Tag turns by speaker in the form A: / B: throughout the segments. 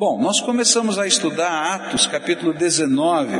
A: Bom, nós começamos a estudar Atos capítulo 19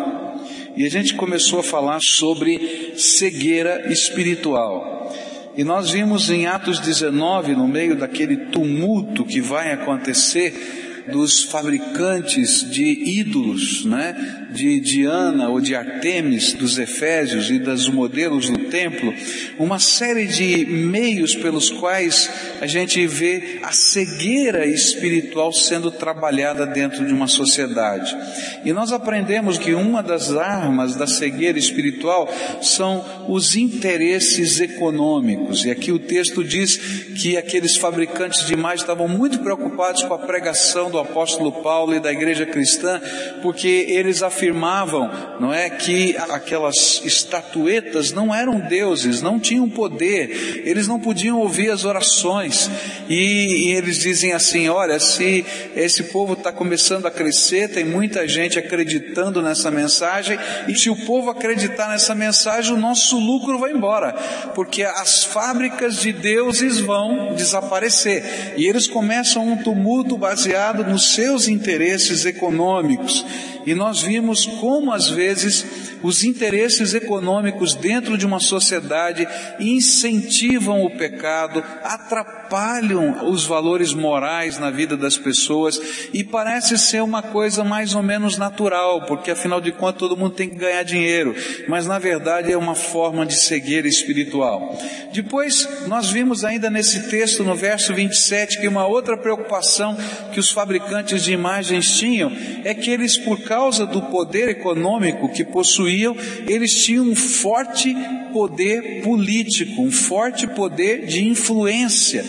A: e a gente começou a falar sobre cegueira espiritual. E nós vimos em Atos 19, no meio daquele tumulto que vai acontecer dos fabricantes de ídolos, né? de Diana ou de Artemis dos Efésios e dos modelos do templo, uma série de meios pelos quais a gente vê a cegueira espiritual sendo trabalhada dentro de uma sociedade. E nós aprendemos que uma das armas da cegueira espiritual são os interesses econômicos. E aqui o texto diz que aqueles fabricantes de imagens estavam muito preocupados com a pregação do apóstolo Paulo e da igreja cristã, porque eles afirmavam afirmavam, não é, que aquelas estatuetas não eram deuses, não tinham poder, eles não podiam ouvir as orações. E, e eles dizem assim: olha, se esse povo está começando a crescer, tem muita gente acreditando nessa mensagem, e se o povo acreditar nessa mensagem, o nosso lucro vai embora, porque as fábricas de deuses vão desaparecer. E eles começam um tumulto baseado nos seus interesses econômicos. E nós vimos como às vezes os interesses econômicos dentro de uma sociedade incentivam o pecado, atrapalham os valores morais na vida das pessoas e parece ser uma coisa mais ou menos natural, porque afinal de contas todo mundo tem que ganhar dinheiro, mas na verdade é uma forma de cegueira espiritual. Depois nós vimos ainda nesse texto no verso 27 que uma outra preocupação que os fabricantes de imagens tinham é que eles por causa do poder econômico que possuíam, eles tinham um forte poder político, um forte poder de influência.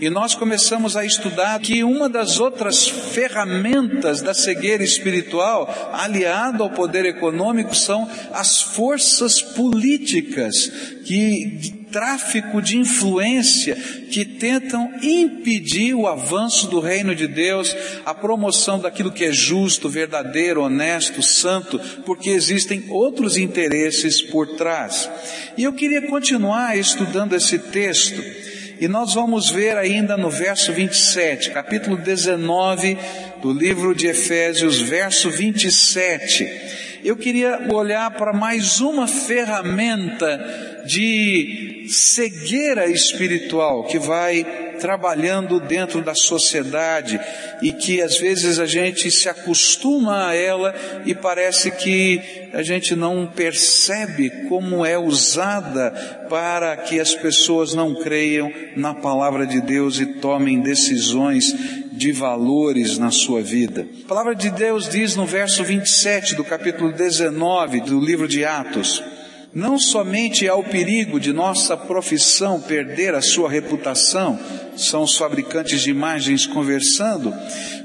A: E nós começamos a estudar que uma das outras ferramentas da cegueira espiritual, aliado ao poder econômico, são as forças políticas que tráfico de influência que tentam impedir o avanço do reino de Deus, a promoção daquilo que é justo, verdadeiro, honesto, santo, porque existem outros interesses por trás. E eu queria continuar estudando esse texto, e nós vamos ver ainda no verso 27, capítulo 19 do livro de Efésios, verso 27 eu queria olhar para mais uma ferramenta de cegueira espiritual que vai trabalhando dentro da sociedade e que às vezes a gente se acostuma a ela e parece que a gente não percebe como é usada para que as pessoas não creiam na palavra de Deus e tomem decisões de valores na sua vida. A palavra de Deus diz no verso 27 do capítulo 19 do livro de Atos, não somente há o perigo de nossa profissão perder a sua reputação, são os fabricantes de imagens conversando,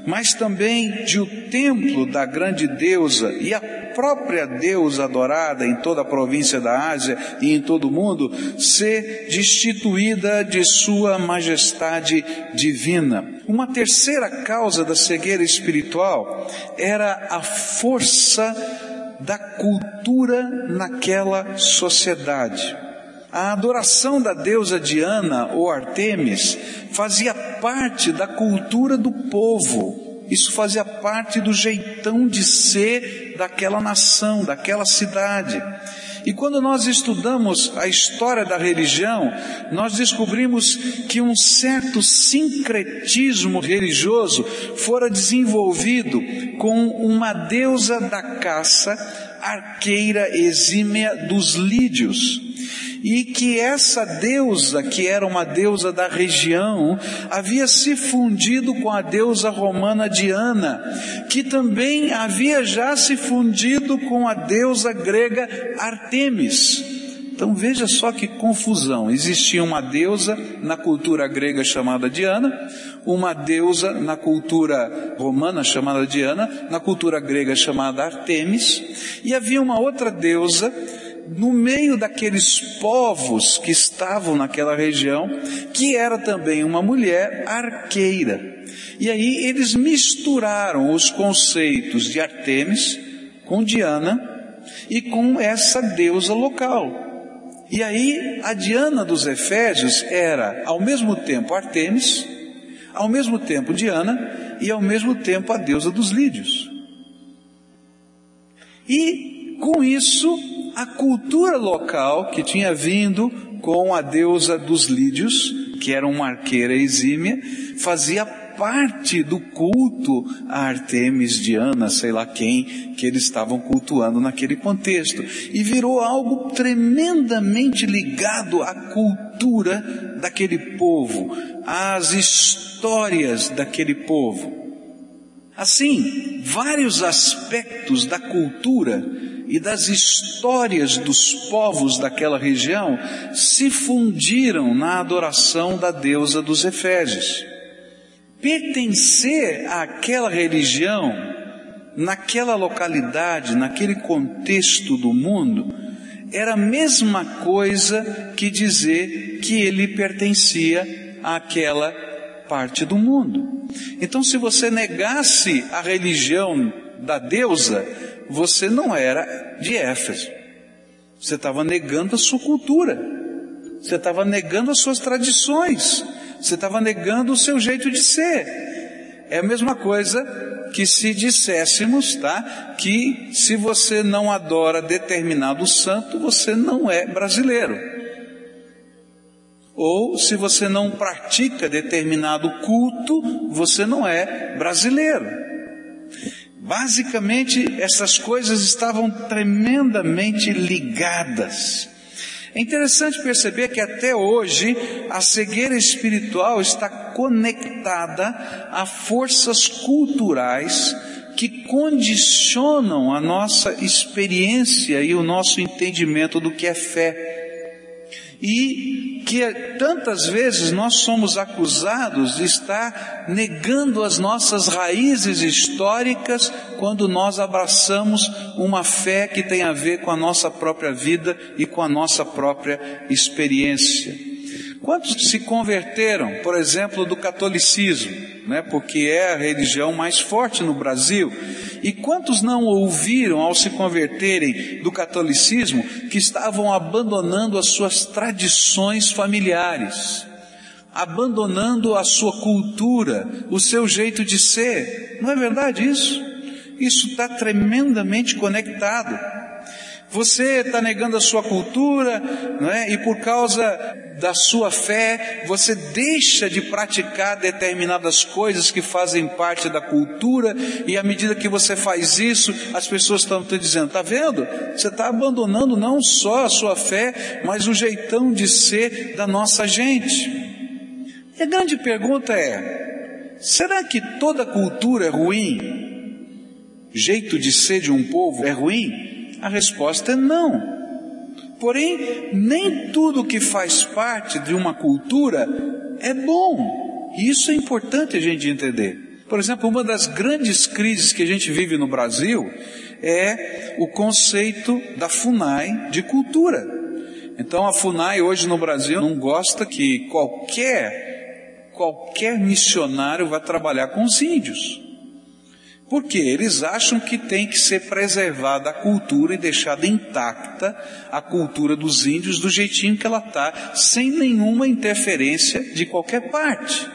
A: mas também de o templo da grande deusa e a própria deusa adorada em toda a província da Ásia e em todo o mundo ser destituída de sua majestade divina. Uma terceira causa da cegueira espiritual era a força da cultura naquela sociedade. A adoração da deusa Diana ou Artemis fazia parte da cultura do povo. Isso fazia parte do jeitão de ser daquela nação, daquela cidade. E quando nós estudamos a história da religião, nós descobrimos que um certo sincretismo religioso fora desenvolvido com uma deusa da caça, arqueira exímia dos lídios e que essa deusa, que era uma deusa da região, havia se fundido com a deusa romana Diana, que também havia já se fundido com a deusa grega Artemis. Então veja só que confusão. Existia uma deusa na cultura grega chamada Diana, uma deusa na cultura romana chamada Diana, na cultura grega chamada Artemis, e havia uma outra deusa no meio daqueles povos que estavam naquela região, que era também uma mulher arqueira. E aí eles misturaram os conceitos de Artemis com Diana e com essa deusa local. E aí a Diana dos Efésios era ao mesmo tempo Artemis, ao mesmo tempo Diana e ao mesmo tempo a deusa dos lídios. E com isso, a cultura local que tinha vindo com a deusa dos lídios, que era uma arqueira exímia, fazia parte do culto a Artemis, Diana, sei lá quem, que eles estavam cultuando naquele contexto. E virou algo tremendamente ligado à cultura daquele povo, às histórias daquele povo. Assim, vários aspectos da cultura e das histórias dos povos daquela região se fundiram na adoração da deusa dos Efésios pertencer àquela religião, naquela localidade, naquele contexto do mundo, era a mesma coisa que dizer que ele pertencia àquela parte do mundo. Então, se você negasse a religião da deusa, você não era de Éfeso. Você estava negando a sua cultura. Você estava negando as suas tradições. Você estava negando o seu jeito de ser. É a mesma coisa que se disséssemos, tá? Que se você não adora determinado santo, você não é brasileiro. Ou se você não pratica determinado culto, você não é brasileiro. Basicamente, essas coisas estavam tremendamente ligadas. É interessante perceber que até hoje a cegueira espiritual está conectada a forças culturais que condicionam a nossa experiência e o nosso entendimento do que é fé e que tantas vezes nós somos acusados de estar negando as nossas raízes históricas quando nós abraçamos uma fé que tem a ver com a nossa própria vida e com a nossa própria experiência. Quantos se converteram, por exemplo, do catolicismo, né, porque é a religião mais forte no Brasil? E quantos não ouviram ao se converterem do catolicismo que estavam abandonando as suas tradições familiares, abandonando a sua cultura, o seu jeito de ser? Não é verdade isso? Isso está tremendamente conectado. Você está negando a sua cultura, não é? E por causa da sua fé, você deixa de praticar determinadas coisas que fazem parte da cultura, e à medida que você faz isso, as pessoas estão te dizendo: tá vendo? Você está abandonando não só a sua fé, mas o jeitão de ser da nossa gente. E a grande pergunta é: será que toda cultura é ruim? Jeito de ser de um povo é ruim? A resposta é não. Porém, nem tudo que faz parte de uma cultura é bom. E isso é importante a gente entender. Por exemplo, uma das grandes crises que a gente vive no Brasil é o conceito da FUNAI de cultura. Então a FUNAI hoje no Brasil não gosta que qualquer qualquer missionário vá trabalhar com os índios. Porque eles acham que tem que ser preservada a cultura e deixada intacta a cultura dos índios do jeitinho que ela está, sem nenhuma interferência de qualquer parte.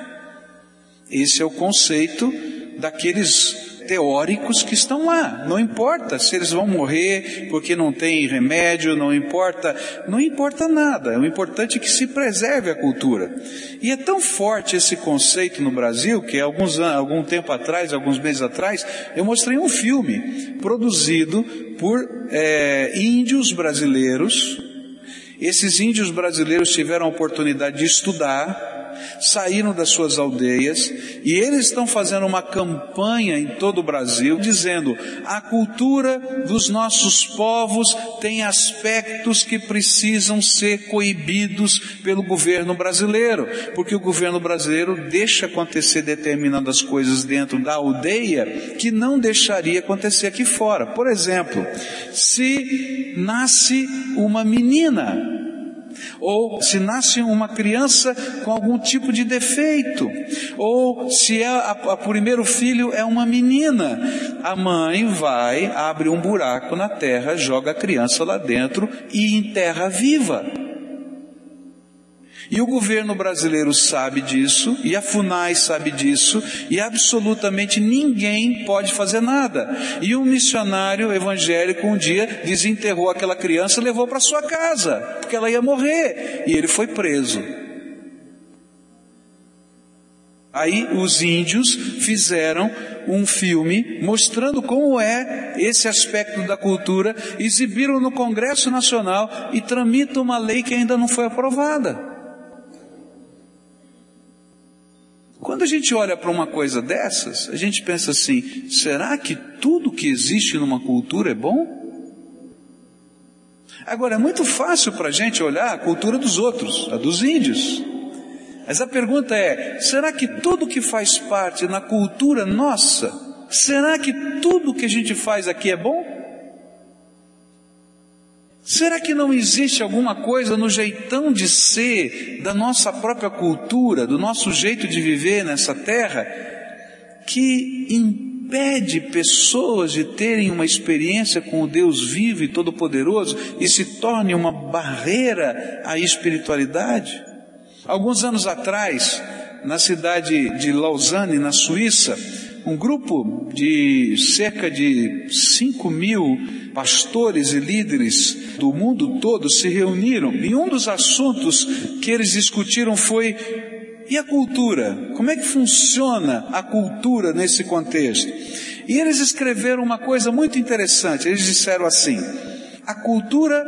A: Esse é o conceito daqueles teóricos que estão lá. Não importa se eles vão morrer porque não tem remédio, não importa, não importa nada. O importante é que se preserve a cultura. E é tão forte esse conceito no Brasil que alguns algum tempo atrás, alguns meses atrás, eu mostrei um filme produzido por é, índios brasileiros. Esses índios brasileiros tiveram a oportunidade de estudar saíram das suas aldeias e eles estão fazendo uma campanha em todo o Brasil dizendo a cultura dos nossos povos tem aspectos que precisam ser coibidos pelo governo brasileiro, porque o governo brasileiro deixa acontecer determinadas coisas dentro da aldeia que não deixaria acontecer aqui fora. Por exemplo, se nasce uma menina ou se nasce uma criança com algum tipo de defeito, ou se é a, a primeiro filho é uma menina, a mãe vai, abre um buraco na terra, joga a criança lá dentro e enterra viva. E o governo brasileiro sabe disso, e a FUNAI sabe disso, e absolutamente ninguém pode fazer nada. E um missionário evangélico um dia desenterrou aquela criança e levou para sua casa, porque ela ia morrer, e ele foi preso. Aí os índios fizeram um filme mostrando como é esse aspecto da cultura, exibiram no Congresso Nacional e tramitam uma lei que ainda não foi aprovada. A gente olha para uma coisa dessas, a gente pensa assim: será que tudo que existe numa cultura é bom? Agora, é muito fácil para a gente olhar a cultura dos outros, a dos índios. Mas a pergunta é: será que tudo que faz parte na cultura nossa, será que tudo que a gente faz aqui é bom? Será que não existe alguma coisa no jeitão de ser da nossa própria cultura, do nosso jeito de viver nessa terra, que impede pessoas de terem uma experiência com o Deus vivo e todo-poderoso e se torne uma barreira à espiritualidade? Alguns anos atrás, na cidade de Lausanne, na Suíça, um grupo de cerca de 5 mil pastores e líderes do mundo todo se reuniram e um dos assuntos que eles discutiram foi e a cultura? Como é que funciona a cultura nesse contexto? E eles escreveram uma coisa muito interessante. Eles disseram assim: a cultura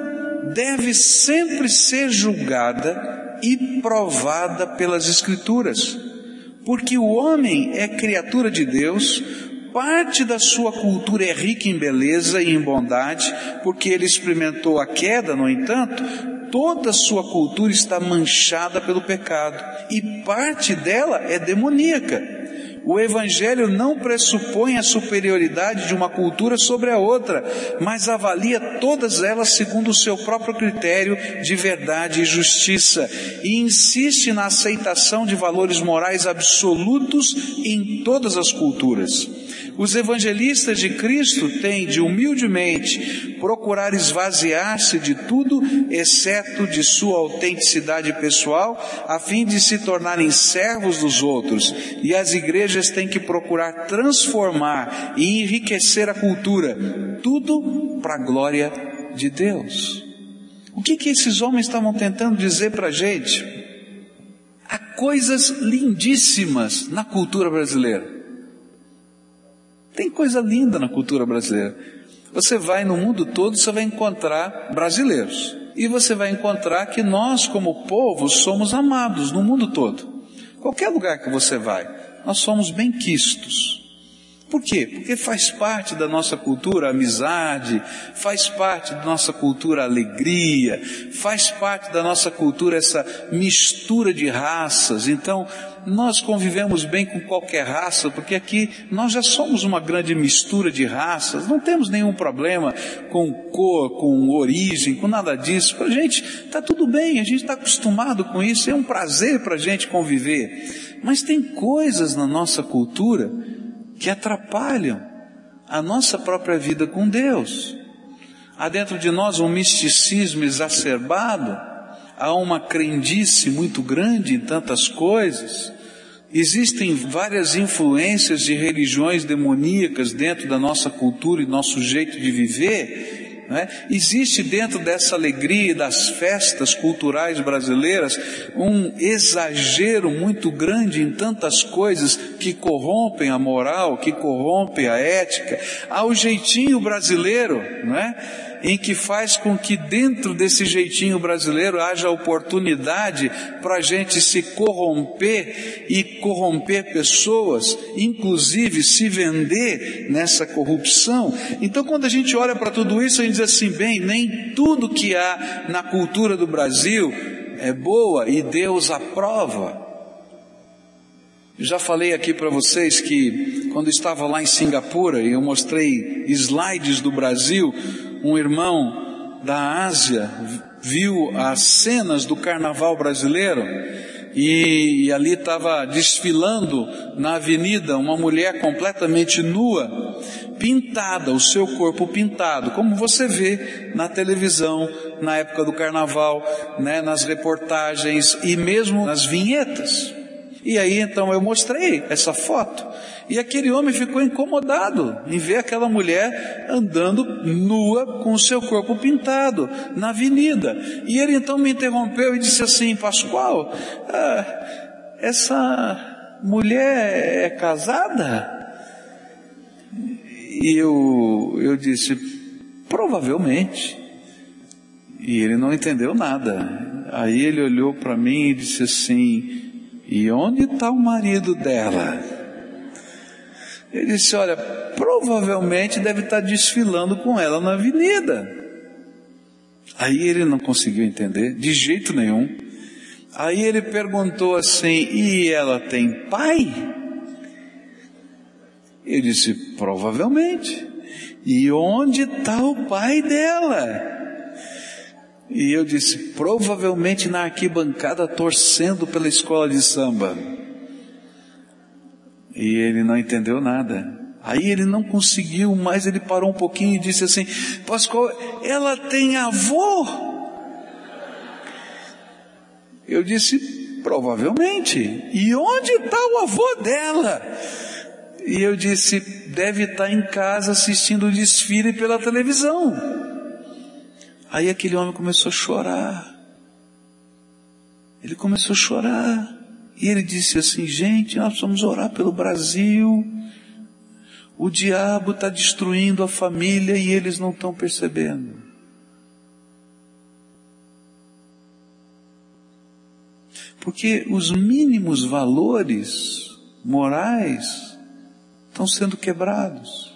A: deve sempre ser julgada e provada pelas Escrituras porque o homem é criatura de Deus, parte da sua cultura é rica em beleza e em bondade, porque ele experimentou a queda, no entanto, toda a sua cultura está manchada pelo pecado, e parte dela é demoníaca. O Evangelho não pressupõe a superioridade de uma cultura sobre a outra, mas avalia todas elas segundo o seu próprio critério de verdade e justiça, e insiste na aceitação de valores morais absolutos em todas as culturas. Os evangelistas de Cristo têm de humildemente procurar esvaziar-se de tudo, exceto de sua autenticidade pessoal, a fim de se tornarem servos dos outros. E as igrejas têm que procurar transformar e enriquecer a cultura, tudo para a glória de Deus. O que que esses homens estavam tentando dizer para a gente? Há coisas lindíssimas na cultura brasileira. Tem coisa linda na cultura brasileira. Você vai no mundo todo, você vai encontrar brasileiros. E você vai encontrar que nós, como povo, somos amados no mundo todo. Qualquer lugar que você vai, nós somos bem-quistos. Por quê? Porque faz parte da nossa cultura a amizade, faz parte da nossa cultura a alegria, faz parte da nossa cultura essa mistura de raças. Então, nós convivemos bem com qualquer raça, porque aqui nós já somos uma grande mistura de raças, não temos nenhum problema com cor, com origem, com nada disso. Para a gente está tudo bem, a gente está acostumado com isso, é um prazer para a gente conviver. Mas tem coisas na nossa cultura que atrapalham a nossa própria vida com Deus. Há dentro de nós um misticismo exacerbado, há uma crendice muito grande em tantas coisas, Existem várias influências de religiões demoníacas dentro da nossa cultura e nosso jeito de viver. Né? Existe dentro dessa alegria e das festas culturais brasileiras um exagero muito grande em tantas coisas que corrompem a moral, que corrompem a ética. Há o jeitinho brasileiro, não é? Em que faz com que dentro desse jeitinho brasileiro haja oportunidade para a gente se corromper e corromper pessoas, inclusive se vender nessa corrupção. Então, quando a gente olha para tudo isso, a gente diz assim: bem, nem tudo que há na cultura do Brasil é boa e Deus aprova. Já falei aqui para vocês que quando estava lá em Singapura e eu mostrei slides do Brasil, um irmão da Ásia viu as cenas do carnaval brasileiro e, e ali estava desfilando na avenida uma mulher completamente nua, pintada, o seu corpo pintado, como você vê na televisão na época do carnaval, né, nas reportagens e mesmo nas vinhetas. E aí então eu mostrei essa foto. E aquele homem ficou incomodado em ver aquela mulher andando nua com o seu corpo pintado na avenida. E ele então me interrompeu e disse assim: Pascoal, ah, essa mulher é casada? E eu, eu disse: Provavelmente. E ele não entendeu nada. Aí ele olhou para mim e disse assim: E onde está o marido dela? Ele disse: Olha, provavelmente deve estar desfilando com ela na avenida. Aí ele não conseguiu entender, de jeito nenhum. Aí ele perguntou assim: E ela tem pai? Eu disse: Provavelmente. E onde está o pai dela? E eu disse: Provavelmente na arquibancada torcendo pela escola de samba. E ele não entendeu nada. Aí ele não conseguiu mais, ele parou um pouquinho e disse assim: Pascoal, ela tem avô? Eu disse: Provavelmente. E onde está o avô dela? E eu disse: Deve estar em casa assistindo o desfile pela televisão. Aí aquele homem começou a chorar. Ele começou a chorar. E ele disse assim: gente, nós vamos orar pelo Brasil. O diabo está destruindo a família e eles não estão percebendo. Porque os mínimos valores morais estão sendo quebrados.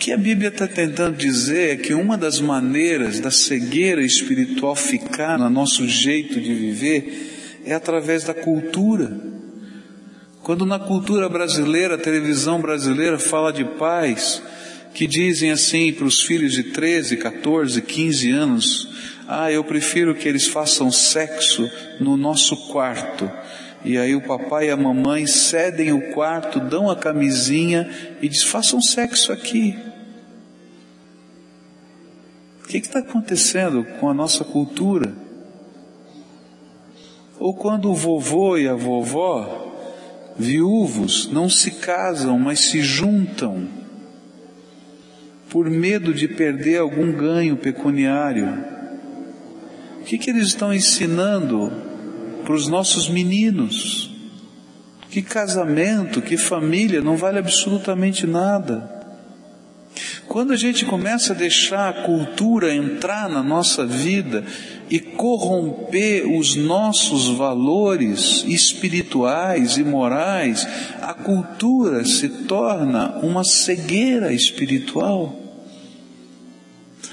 A: Que a Bíblia está tentando dizer é que uma das maneiras da cegueira espiritual ficar no nosso jeito de viver é através da cultura. Quando na cultura brasileira, a televisão brasileira fala de pais que dizem assim para os filhos de 13, 14, 15 anos: Ah, eu prefiro que eles façam sexo no nosso quarto. E aí o papai e a mamãe cedem o quarto, dão a camisinha e diz: façam sexo aqui. Que está acontecendo com a nossa cultura? Ou quando o vovô e a vovó, viúvos, não se casam, mas se juntam, por medo de perder algum ganho pecuniário. O que, que eles estão ensinando para os nossos meninos? Que casamento, que família não vale absolutamente nada. Quando a gente começa a deixar a cultura entrar na nossa vida e corromper os nossos valores espirituais e morais, a cultura se torna uma cegueira espiritual.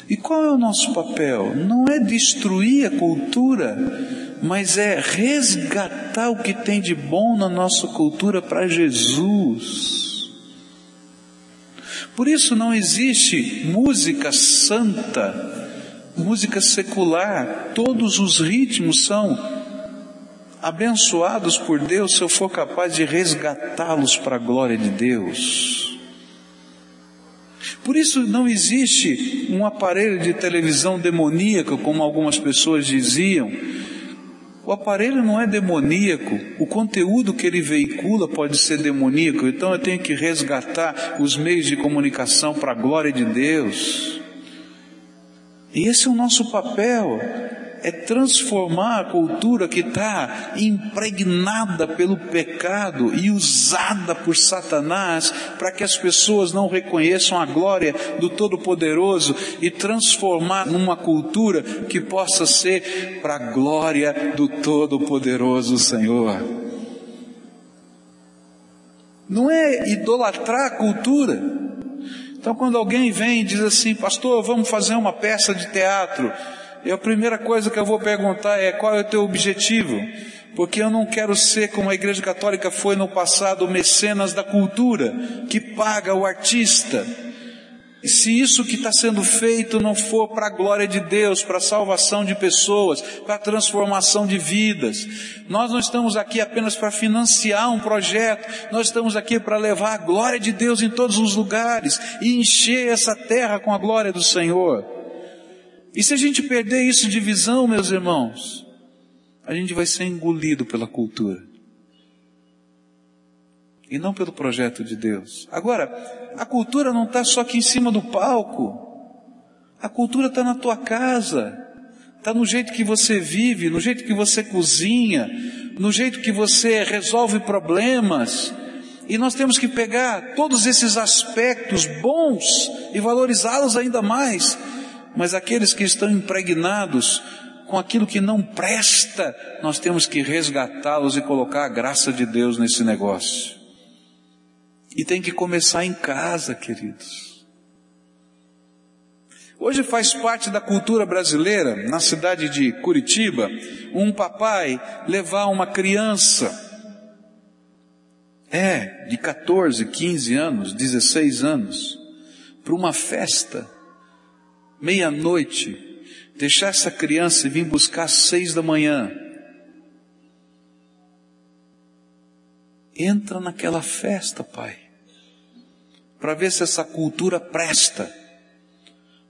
A: E qual é o nosso papel? Não é destruir a cultura, mas é resgatar o que tem de bom na nossa cultura para Jesus. Por isso não existe música santa, música secular. Todos os ritmos são abençoados por Deus se eu for capaz de resgatá-los para a glória de Deus. Por isso não existe um aparelho de televisão demoníaco, como algumas pessoas diziam, o aparelho não é demoníaco, o conteúdo que ele veicula pode ser demoníaco, então eu tenho que resgatar os meios de comunicação para a glória de Deus. E esse é o nosso papel, é transformar a cultura que está impregnada pelo pecado e usada por Satanás para que as pessoas não reconheçam a glória do Todo-Poderoso e transformar numa cultura que possa ser para a glória do Todo-Poderoso Senhor. Não é idolatrar a cultura. Então, quando alguém vem e diz assim, pastor, vamos fazer uma peça de teatro, e a primeira coisa que eu vou perguntar é qual é o teu objetivo? Porque eu não quero ser como a Igreja Católica foi no passado, mecenas da cultura, que paga o artista. E se isso que está sendo feito não for para a glória de Deus, para a salvação de pessoas, para a transformação de vidas, nós não estamos aqui apenas para financiar um projeto, nós estamos aqui para levar a glória de Deus em todos os lugares e encher essa terra com a glória do Senhor. E se a gente perder isso de visão, meus irmãos, a gente vai ser engolido pela cultura. E não pelo projeto de Deus. Agora, a cultura não está só aqui em cima do palco. A cultura está na tua casa, está no jeito que você vive, no jeito que você cozinha, no jeito que você resolve problemas. E nós temos que pegar todos esses aspectos bons e valorizá-los ainda mais. Mas aqueles que estão impregnados com aquilo que não presta, nós temos que resgatá-los e colocar a graça de Deus nesse negócio. E tem que começar em casa, queridos. Hoje faz parte da cultura brasileira, na cidade de Curitiba, um papai levar uma criança, é, de 14, 15 anos, 16 anos, para uma festa, meia-noite, deixar essa criança e vir buscar às seis da manhã. Entra naquela festa, pai, para ver se essa cultura presta.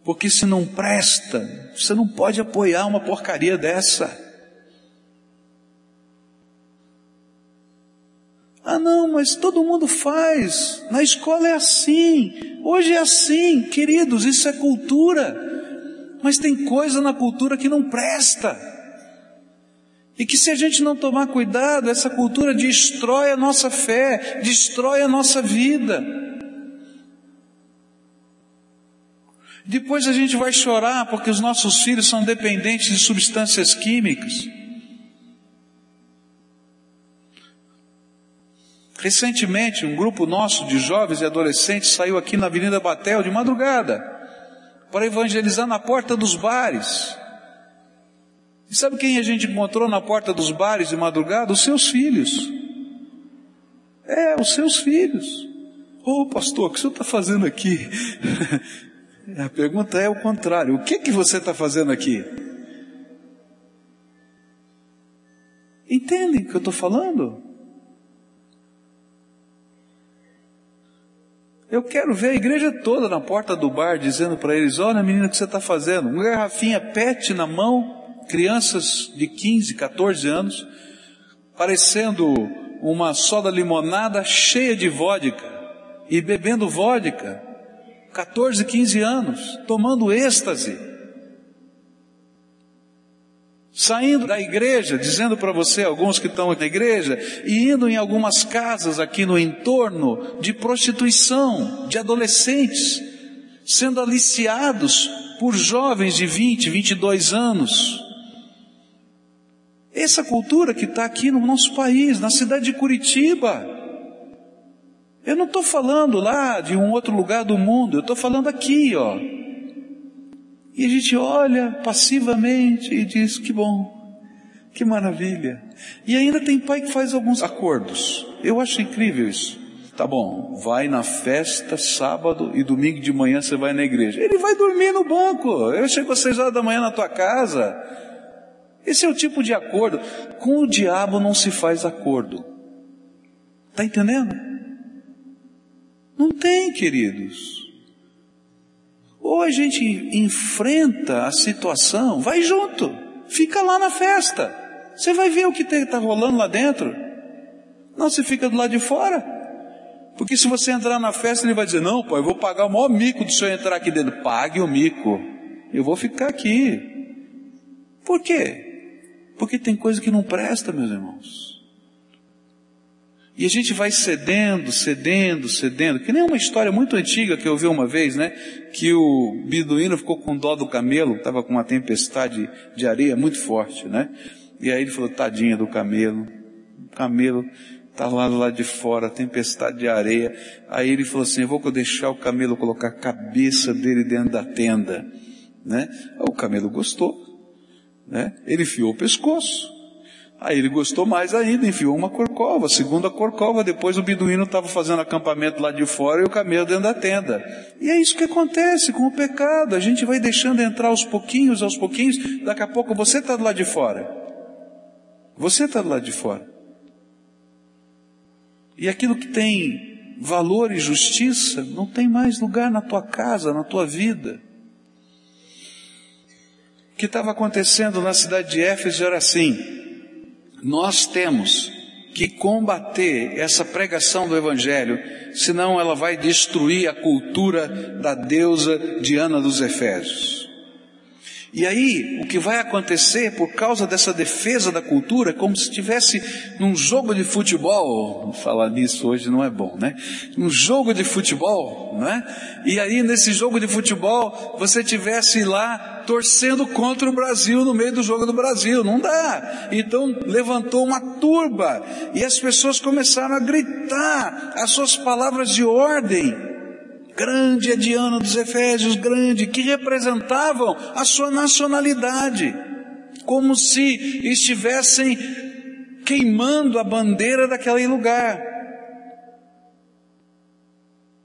A: Porque se não presta, você não pode apoiar uma porcaria dessa. Ah, não, mas todo mundo faz. Na escola é assim. Hoje é assim. Queridos, isso é cultura. Mas tem coisa na cultura que não presta. E que se a gente não tomar cuidado, essa cultura destrói a nossa fé, destrói a nossa vida. Depois a gente vai chorar porque os nossos filhos são dependentes de substâncias químicas. Recentemente, um grupo nosso de jovens e adolescentes saiu aqui na Avenida Batel de madrugada para evangelizar na porta dos bares. E sabe quem a gente encontrou na porta dos bares de madrugada? Os seus filhos. É, os seus filhos. Ô oh, pastor, o que o senhor está fazendo aqui? a pergunta é o contrário. O que que você está fazendo aqui? Entendem o que eu estou falando? Eu quero ver a igreja toda na porta do bar dizendo para eles: Olha, menina, o que você está fazendo? Uma garrafinha PET na mão, crianças de 15, 14 anos, parecendo uma soda limonada cheia de vodka e bebendo vodka, 14, 15 anos, tomando êxtase saindo da igreja, dizendo para você, alguns que estão na igreja, e indo em algumas casas aqui no entorno de prostituição, de adolescentes, sendo aliciados por jovens de 20, 22 anos. Essa cultura que está aqui no nosso país, na cidade de Curitiba. Eu não estou falando lá de um outro lugar do mundo, eu estou falando aqui, ó. E a gente olha passivamente e diz: que bom, que maravilha. E ainda tem pai que faz alguns acordos. Eu acho incrível isso. Tá bom, vai na festa sábado e domingo de manhã você vai na igreja. Ele vai dormir no banco. Eu chego às seis horas da manhã na tua casa. Esse é o tipo de acordo. Com o diabo não se faz acordo. Tá entendendo? Não tem, queridos. Ou a gente enfrenta a situação, vai junto, fica lá na festa. Você vai ver o que está rolando lá dentro. Não, você fica do lado de fora. Porque se você entrar na festa, ele vai dizer: Não, pai, eu vou pagar o maior mico do senhor entrar aqui dentro. Pague o mico. Eu vou ficar aqui. Por quê? Porque tem coisa que não presta, meus irmãos. E a gente vai cedendo, cedendo, cedendo, que nem uma história muito antiga que eu vi uma vez, né? Que o beduíno ficou com dó do camelo, estava com uma tempestade de areia muito forte, né? E aí ele falou, tadinha do camelo, o camelo está lá de fora, tempestade de areia. Aí ele falou assim, eu vou deixar o camelo colocar a cabeça dele dentro da tenda, né? O camelo gostou, né? Ele enfiou o pescoço, Aí ele gostou mais ainda, enfiou uma corcova, segunda corcova, depois o beduíno estava fazendo acampamento lá de fora e o camelo dentro da tenda. E é isso que acontece com o pecado, a gente vai deixando entrar aos pouquinhos, aos pouquinhos, daqui a pouco você está do lado de fora. Você está do lado de fora. E aquilo que tem valor e justiça não tem mais lugar na tua casa, na tua vida. O que estava acontecendo na cidade de Éfeso era assim: nós temos que combater essa pregação do Evangelho, senão ela vai destruir a cultura da deusa Diana dos Efésios. E aí, o que vai acontecer por causa dessa defesa da cultura, é como se estivesse num jogo de futebol, falar nisso hoje não é bom, né? Num jogo de futebol, né? E aí, nesse jogo de futebol, você tivesse lá torcendo contra o Brasil no meio do jogo do Brasil, não dá. Então, levantou uma turba, e as pessoas começaram a gritar as suas palavras de ordem, grande é Diana dos Efésios, grande, que representavam a sua nacionalidade, como se estivessem queimando a bandeira daquele lugar.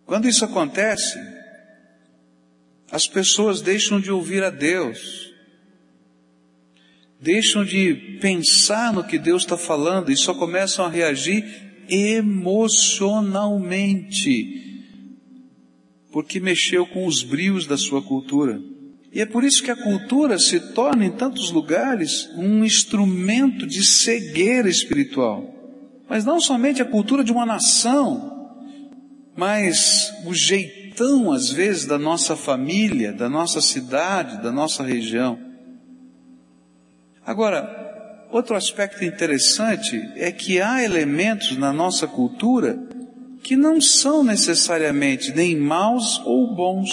A: Quando isso acontece, as pessoas deixam de ouvir a Deus, deixam de pensar no que Deus está falando e só começam a reagir emocionalmente porque mexeu com os brios da sua cultura. E é por isso que a cultura se torna, em tantos lugares, um instrumento de cegueira espiritual. Mas não somente a cultura de uma nação, mas o jeitão, às vezes, da nossa família, da nossa cidade, da nossa região. Agora, outro aspecto interessante é que há elementos na nossa cultura que não são necessariamente nem maus ou bons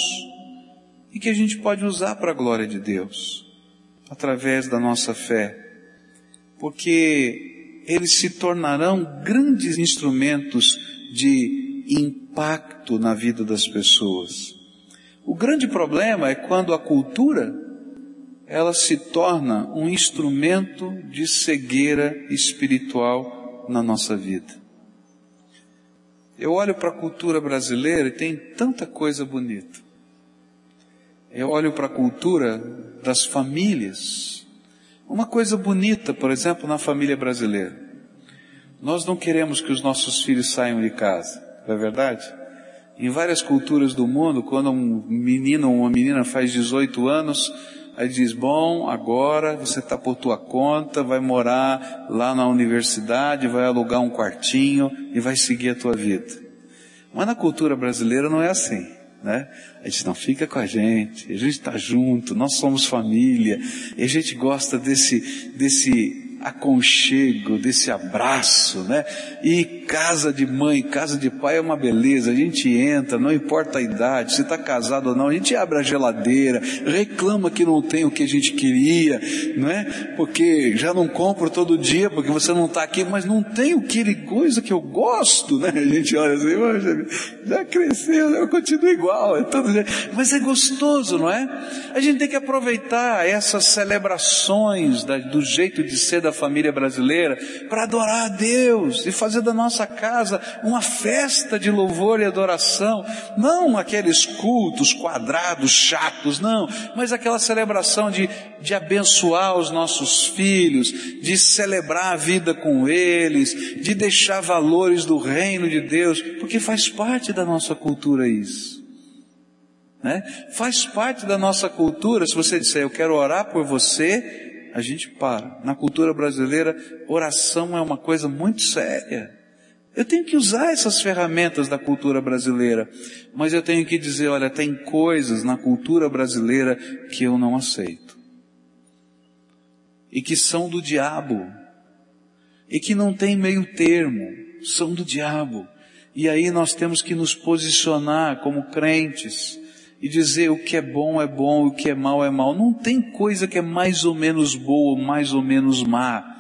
A: e que a gente pode usar para a glória de Deus através da nossa fé, porque eles se tornarão grandes instrumentos de impacto na vida das pessoas. O grande problema é quando a cultura ela se torna um instrumento de cegueira espiritual na nossa vida. Eu olho para a cultura brasileira e tem tanta coisa bonita. Eu olho para a cultura das famílias. Uma coisa bonita, por exemplo, na família brasileira. Nós não queremos que os nossos filhos saiam de casa, não é verdade? Em várias culturas do mundo, quando um menino ou uma menina faz 18 anos, Aí diz, bom, agora você está por tua conta, vai morar lá na universidade, vai alugar um quartinho e vai seguir a tua vida. Mas na cultura brasileira não é assim, né? A gente não fica com a gente, a gente está junto, nós somos família, e a gente gosta desse, desse aconchego, desse abraço, né? E casa de mãe, casa de pai é uma beleza. A gente entra, não importa a idade, se está casado ou não, a gente abre a geladeira, reclama que não tem o que a gente queria, não é? Porque já não compro todo dia, porque você não está aqui, mas não tem o que coisa que eu gosto, né? A gente olha assim, já cresceu, eu continuo igual, é dia. Mas é gostoso, não é? A gente tem que aproveitar essas celebrações da, do jeito de ser da da família brasileira para adorar a Deus e fazer da nossa casa uma festa de louvor e adoração, não aqueles cultos quadrados, chatos, não, mas aquela celebração de, de abençoar os nossos filhos, de celebrar a vida com eles, de deixar valores do reino de Deus, porque faz parte da nossa cultura isso. Né? Faz parte da nossa cultura, se você disser, eu quero orar por você, a gente para. Na cultura brasileira, oração é uma coisa muito séria. Eu tenho que usar essas ferramentas da cultura brasileira, mas eu tenho que dizer, olha, tem coisas na cultura brasileira que eu não aceito. E que são do diabo. E que não tem meio termo, são do diabo. E aí nós temos que nos posicionar como crentes e dizer o que é bom é bom, o que é mal é mal. Não tem coisa que é mais ou menos boa, mais ou menos má.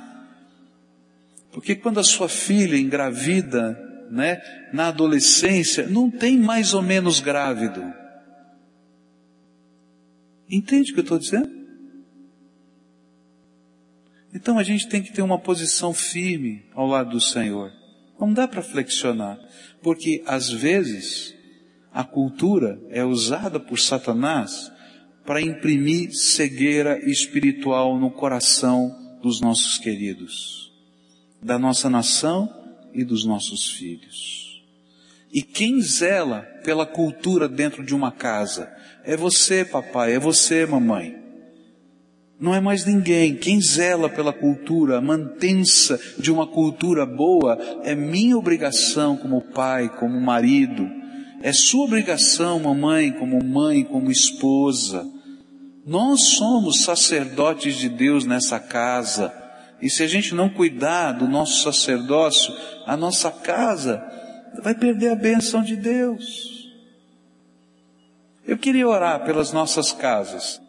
A: Porque quando a sua filha engravida, né, na adolescência, não tem mais ou menos grávido. Entende o que eu estou dizendo? Então a gente tem que ter uma posição firme ao lado do Senhor. Não dá para flexionar, porque às vezes a cultura é usada por Satanás para imprimir cegueira espiritual no coração dos nossos queridos, da nossa nação e dos nossos filhos. E quem zela pela cultura dentro de uma casa? É você, papai, é você, mamãe. Não é mais ninguém. Quem zela pela cultura, a mantença de uma cultura boa, é minha obrigação como pai, como marido. É sua obrigação, mamãe, como mãe, como esposa. Nós somos sacerdotes de Deus nessa casa. E se a gente não cuidar do nosso sacerdócio, a nossa casa vai perder a benção de Deus. Eu queria orar pelas nossas casas,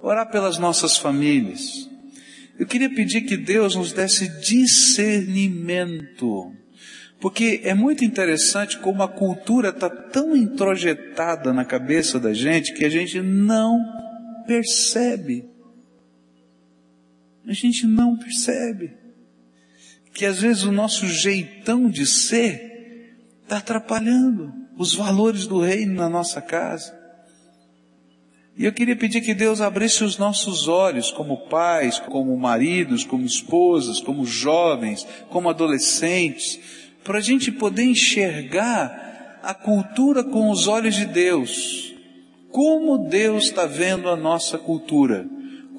A: orar pelas nossas famílias. Eu queria pedir que Deus nos desse discernimento, porque é muito interessante como a cultura está tão introjetada na cabeça da gente que a gente não percebe a gente não percebe que às vezes o nosso jeitão de ser está atrapalhando os valores do reino na nossa casa. E eu queria pedir que Deus abrisse os nossos olhos como pais, como maridos, como esposas, como jovens, como adolescentes, para a gente poder enxergar a cultura com os olhos de Deus. Como Deus está vendo a nossa cultura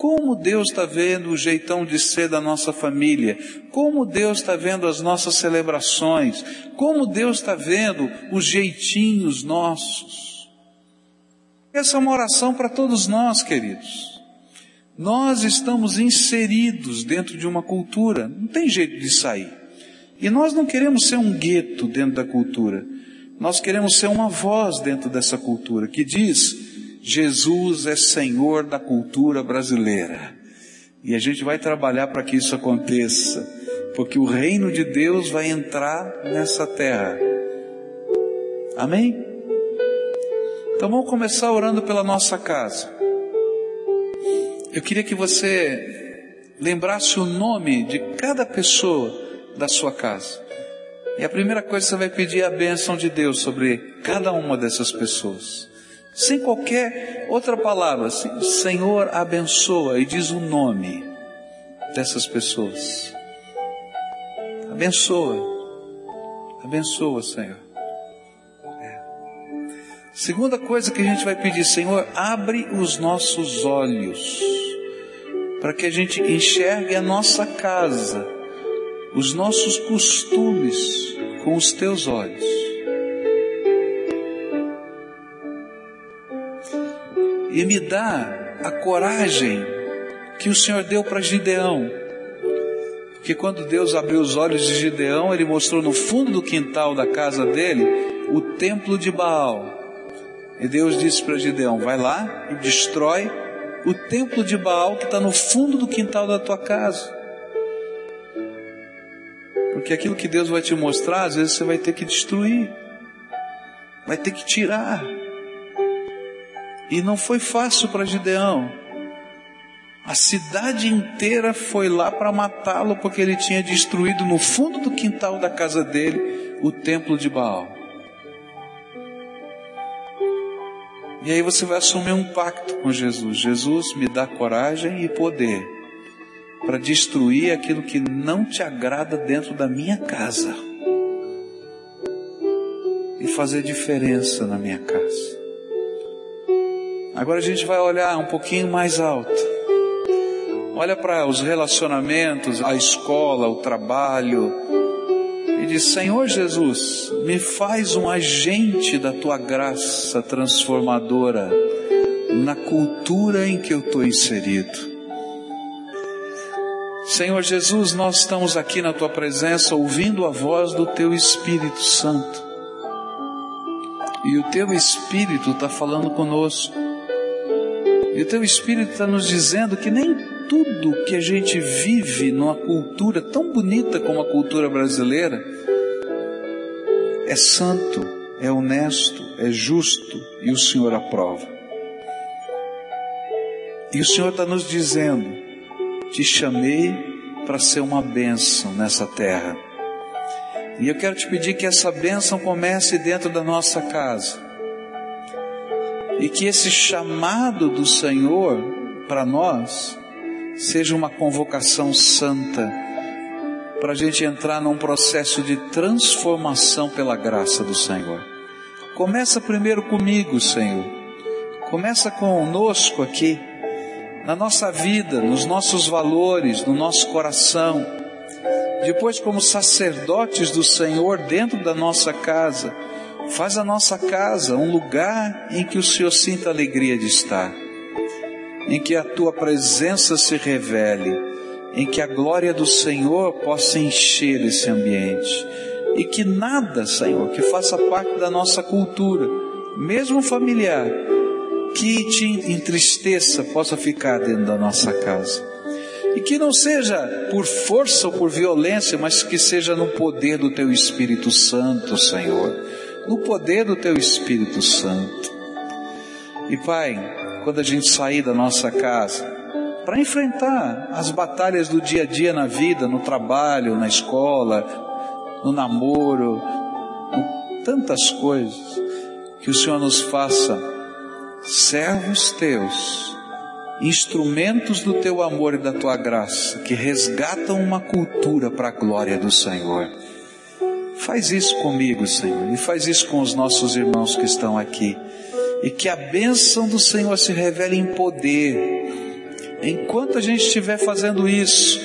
A: como Deus está vendo o jeitão de ser da nossa família, como Deus está vendo as nossas celebrações, como Deus está vendo os jeitinhos nossos. Essa é uma oração para todos nós, queridos. Nós estamos inseridos dentro de uma cultura, não tem jeito de sair. E nós não queremos ser um gueto dentro da cultura, nós queremos ser uma voz dentro dessa cultura que diz Jesus é Senhor da cultura brasileira. E a gente vai trabalhar para que isso aconteça, porque o reino de Deus vai entrar nessa terra. Amém? Então vamos começar orando pela nossa casa. Eu queria que você lembrasse o nome de cada pessoa da sua casa. E a primeira coisa que você vai pedir é a bênção de Deus sobre cada uma dessas pessoas sem qualquer outra palavra. Senhor, abençoa e diz o nome dessas pessoas. Abençoa, abençoa, Senhor. É. Segunda coisa que a gente vai pedir, Senhor, abre os nossos olhos para que a gente enxergue a nossa casa, os nossos costumes com os teus olhos. e me dá a coragem que o Senhor deu para Gideão. Porque quando Deus abriu os olhos de Gideão, ele mostrou no fundo do quintal da casa dele o templo de Baal. E Deus disse para Gideão: Vai lá e destrói o templo de Baal que está no fundo do quintal da tua casa. Porque aquilo que Deus vai te mostrar, às vezes você vai ter que destruir, vai ter que tirar. E não foi fácil para Gideão. A cidade inteira foi lá para matá-lo porque ele tinha destruído no fundo do quintal da casa dele o templo de Baal. E aí você vai assumir um pacto com Jesus. Jesus me dá coragem e poder para destruir aquilo que não te agrada dentro da minha casa e fazer diferença na minha casa. Agora a gente vai olhar um pouquinho mais alto. Olha para os relacionamentos, a escola, o trabalho. E diz: Senhor Jesus, me faz um agente da tua graça transformadora na cultura em que eu estou inserido. Senhor Jesus, nós estamos aqui na tua presença ouvindo a voz do teu Espírito Santo. E o teu Espírito está falando conosco. E o teu Espírito está nos dizendo que nem tudo que a gente vive numa cultura tão bonita como a cultura brasileira é santo, é honesto, é justo e o Senhor aprova. E o Senhor está nos dizendo: te chamei para ser uma bênção nessa terra. E eu quero te pedir que essa bênção comece dentro da nossa casa e que esse chamado do Senhor para nós seja uma convocação santa para a gente entrar num processo de transformação pela graça do Senhor. Começa primeiro comigo, Senhor. Começa conosco aqui na nossa vida, nos nossos valores, no nosso coração. Depois, como sacerdotes do Senhor dentro da nossa casa, faz a nossa casa um lugar em que o Senhor sinta alegria de estar, em que a tua presença se revele, em que a glória do Senhor possa encher esse ambiente e que nada, Senhor, que faça parte da nossa cultura, mesmo familiar, que te entristeça possa ficar dentro da nossa casa. E que não seja por força ou por violência, mas que seja no poder do Teu Espírito Santo, Senhor. No poder do Teu Espírito Santo. E Pai, quando a gente sair da nossa casa, para enfrentar as batalhas do dia a dia na vida, no trabalho, na escola, no namoro, tantas coisas, que o Senhor nos faça servos teus, instrumentos do teu amor e da tua graça, que resgatam uma cultura para a glória do Senhor. Faz isso comigo, Senhor, e faz isso com os nossos irmãos que estão aqui. E que a bênção do Senhor se revele em poder. Enquanto a gente estiver fazendo isso,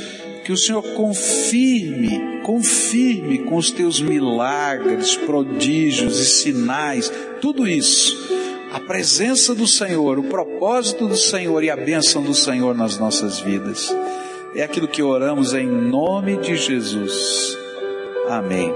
A: que o Senhor confirme, confirme com os teus milagres, prodígios e sinais, tudo isso a presença do Senhor, o propósito do Senhor e a bênção do Senhor nas nossas vidas. É aquilo que oramos em nome de Jesus. Amém.